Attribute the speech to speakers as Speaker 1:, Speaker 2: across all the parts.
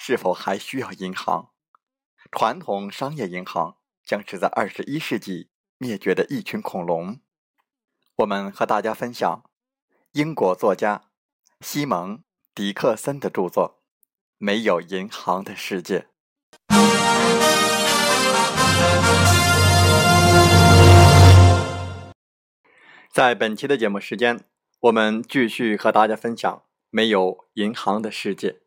Speaker 1: 是否还需要银行？传统商业银行将是在二十一世纪灭绝的一群恐龙。我们和大家分享英国作家西蒙·迪克森的著作《没有银行的世界》。在本期的节目时间。我们继续和大家分享没有银行的世界。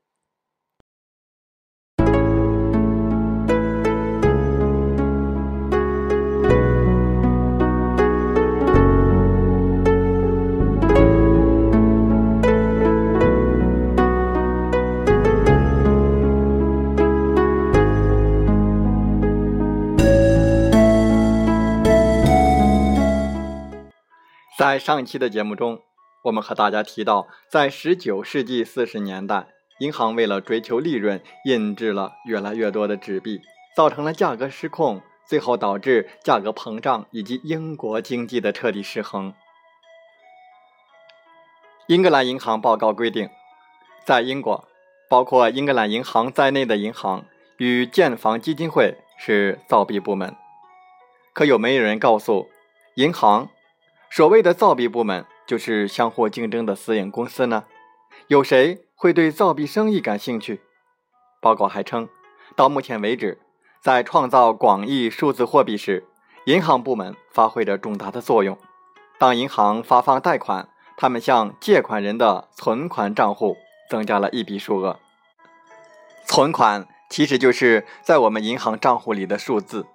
Speaker 1: 在上一期的节目中。我们和大家提到，在19世纪40年代，银行为了追求利润，印制了越来越多的纸币，造成了价格失控，最后导致价格膨胀以及英国经济的彻底失衡。英格兰银行报告规定，在英国，包括英格兰银行在内的银行与建房基金会是造币部门。可有没有人告诉银行，所谓的造币部门？就是相互竞争的私营公司呢？有谁会对造币生意感兴趣？报告还称，到目前为止，在创造广义数字货币时，银行部门发挥着重大的作用。当银行发放贷款，他们向借款人的存款账户增加了一笔数额。存款其实就是在我们银行账户里的数字。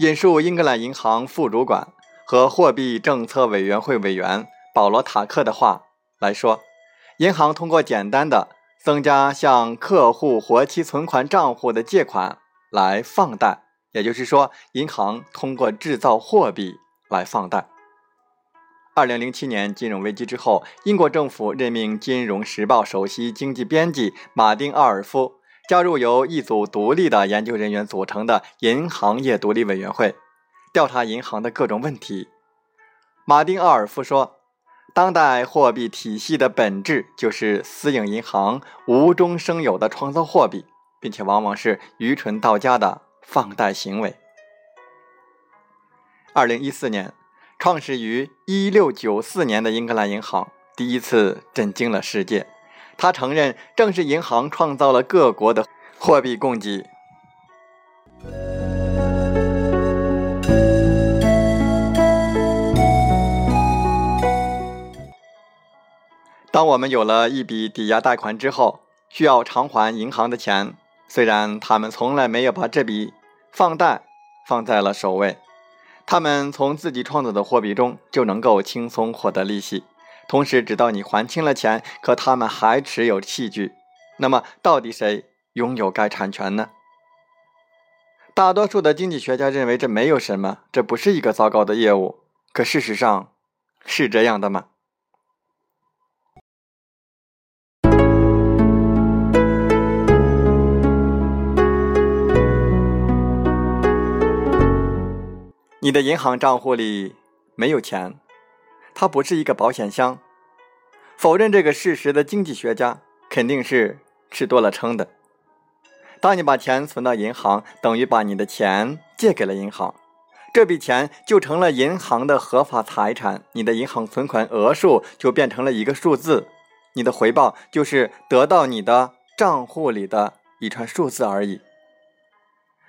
Speaker 1: 引述英格兰银行副主管和货币政策委员会委员。保罗·塔克的话来说，银行通过简单的增加向客户活期存款账户的借款来放贷，也就是说，银行通过制造货币来放贷。二零零七年金融危机之后，英国政府任命《金融时报》首席经济编辑马丁·奥尔夫加入由一组独立的研究人员组成的银行业独立委员会，调查银行的各种问题。马丁·奥尔夫说。当代货币体系的本质就是私营银行无中生有的创造货币，并且往往是愚蠢到家的放贷行为。二零一四年，创始于一六九四年的英格兰银行第一次震惊了世界。他承认，正是银行创造了各国的货币供给。当我们有了一笔抵押贷款之后，需要偿还银行的钱，虽然他们从来没有把这笔放贷放在了首位，他们从自己创造的货币中就能够轻松获得利息，同时直到你还清了钱，可他们还持有器具。那么，到底谁拥有该产权呢？大多数的经济学家认为这没有什么，这不是一个糟糕的业务。可事实上，是这样的吗？你的银行账户里没有钱，它不是一个保险箱。否认这个事实的经济学家肯定是吃多了撑的。当你把钱存到银行，等于把你的钱借给了银行，这笔钱就成了银行的合法财产，你的银行存款额数就变成了一个数字，你的回报就是得到你的账户里的一串数字而已。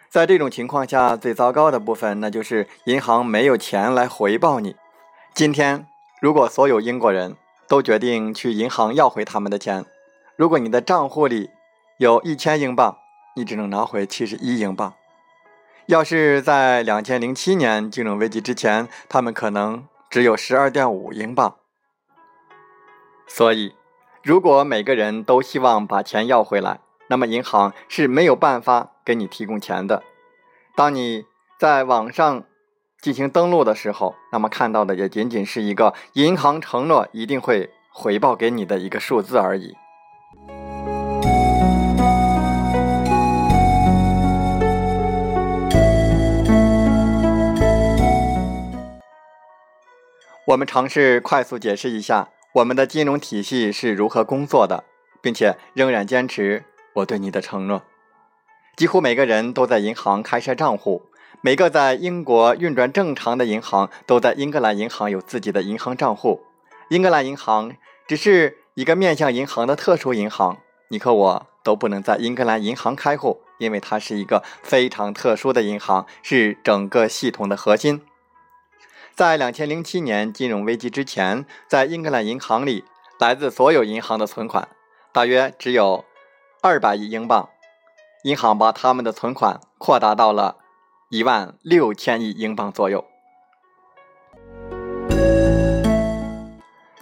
Speaker 1: 在这种情况下，最糟糕的部分，那就是银行没有钱来回报你。今天，如果所有英国人都决定去银行要回他们的钱，如果你的账户里有一千英镑，你只能拿回七十一英镑。要是在两千零七年金融危机之前，他们可能只有十二点五英镑。所以，如果每个人都希望把钱要回来，那么银行是没有办法。给你提供钱的。当你在网上进行登录的时候，那么看到的也仅仅是一个银行承诺一定会回报给你的一个数字而已。我们尝试快速解释一下我们的金融体系是如何工作的，并且仍然坚持我对你的承诺。几乎每个人都在银行开设账户，每个在英国运转正常的银行都在英格兰银行有自己的银行账户。英格兰银行只是一个面向银行的特殊银行，你和我都不能在英格兰银行开户，因为它是一个非常特殊的银行，是整个系统的核心。在两千零七年金融危机之前，在英格兰银行里，来自所有银行的存款大约只有二百亿英镑。银行把他们的存款扩大到了一万六千亿英镑左右。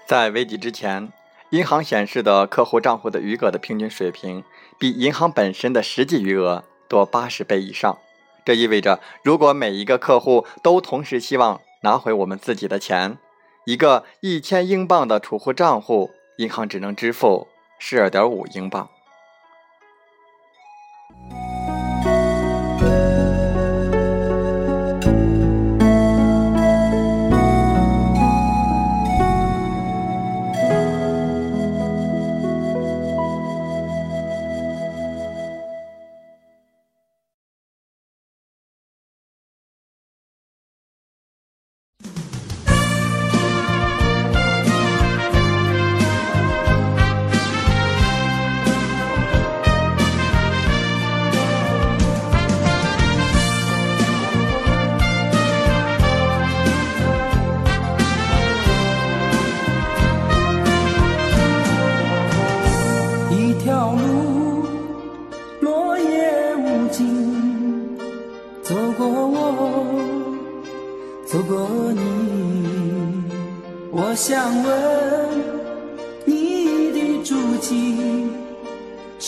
Speaker 1: 在危机之前，银行显示的客户账户的余额的平均水平比银行本身的实际余额多八十倍以上。这意味着，如果每一个客户都同时希望拿回我们自己的钱，一个一千英镑的储户账户，银行只能支付十二点五英镑。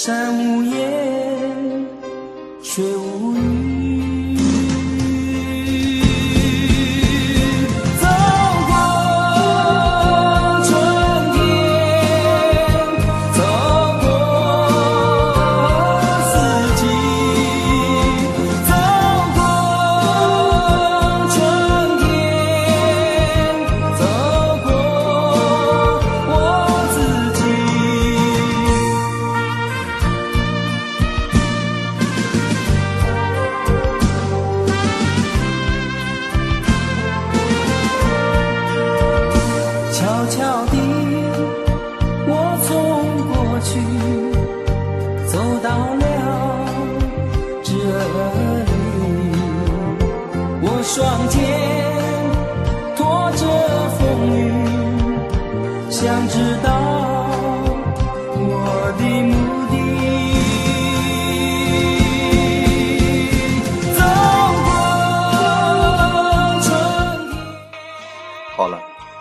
Speaker 2: 山无言，水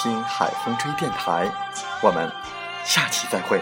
Speaker 1: 听海风吹电台”，我们下期再会。